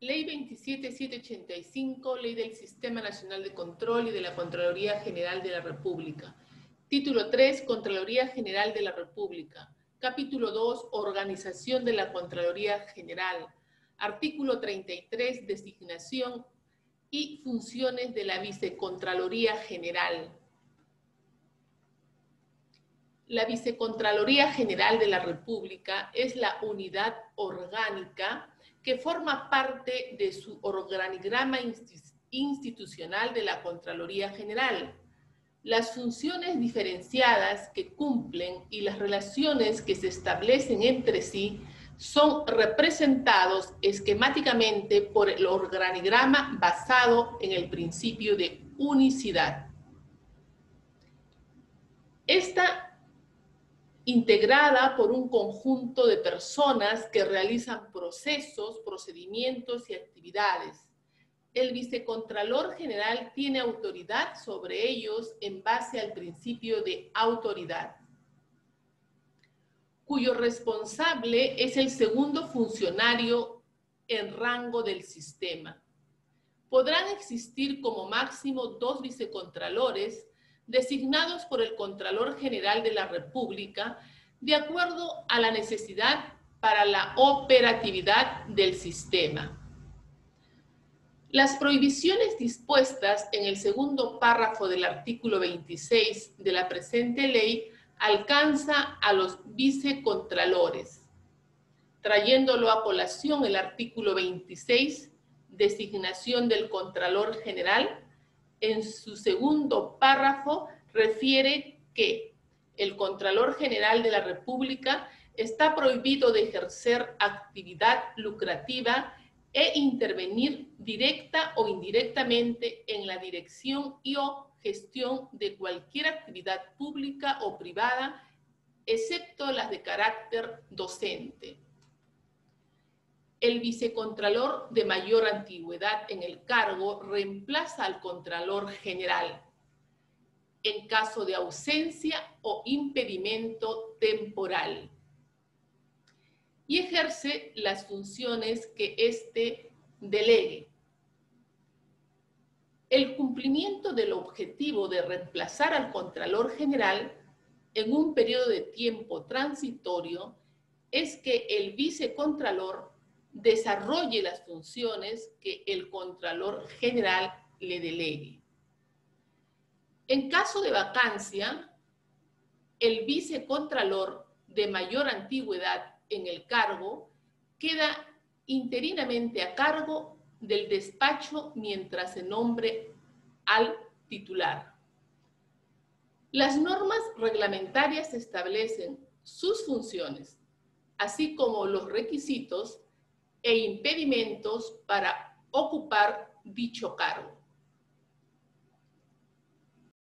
Ley 27785, Ley del Sistema Nacional de Control y de la Contraloría General de la República. Título 3, Contraloría General de la República. Capítulo 2, Organización de la Contraloría General. Artículo 33, Designación y funciones de la Vicecontraloría General. La Vicecontraloría General de la República es la unidad orgánica que forma parte de su organigrama institucional de la Contraloría General las funciones diferenciadas que cumplen y las relaciones que se establecen entre sí son representados esquemáticamente por el organigrama basado en el principio de unicidad. Está integrada por un conjunto de personas que realizan procesos, procedimientos y actividades el vicecontralor general tiene autoridad sobre ellos en base al principio de autoridad, cuyo responsable es el segundo funcionario en rango del sistema. Podrán existir como máximo dos vicecontralores designados por el Contralor General de la República de acuerdo a la necesidad para la operatividad del sistema. Las prohibiciones dispuestas en el segundo párrafo del artículo 26 de la presente ley alcanza a los vicecontralores, trayéndolo a colación el artículo 26, designación del Contralor General, en su segundo párrafo refiere que el Contralor General de la República está prohibido de ejercer actividad lucrativa e intervenir directa o indirectamente en la dirección y o gestión de cualquier actividad pública o privada, excepto las de carácter docente. El vicecontralor de mayor antigüedad en el cargo reemplaza al contralor general en caso de ausencia o impedimento temporal y ejerce las funciones que éste delegue. El cumplimiento del objetivo de reemplazar al Contralor General en un periodo de tiempo transitorio es que el vicecontralor desarrolle las funciones que el Contralor General le delegue. En caso de vacancia, el vicecontralor de mayor antigüedad en el cargo queda interinamente a cargo del despacho mientras se nombre al titular. Las normas reglamentarias establecen sus funciones, así como los requisitos e impedimentos para ocupar dicho cargo.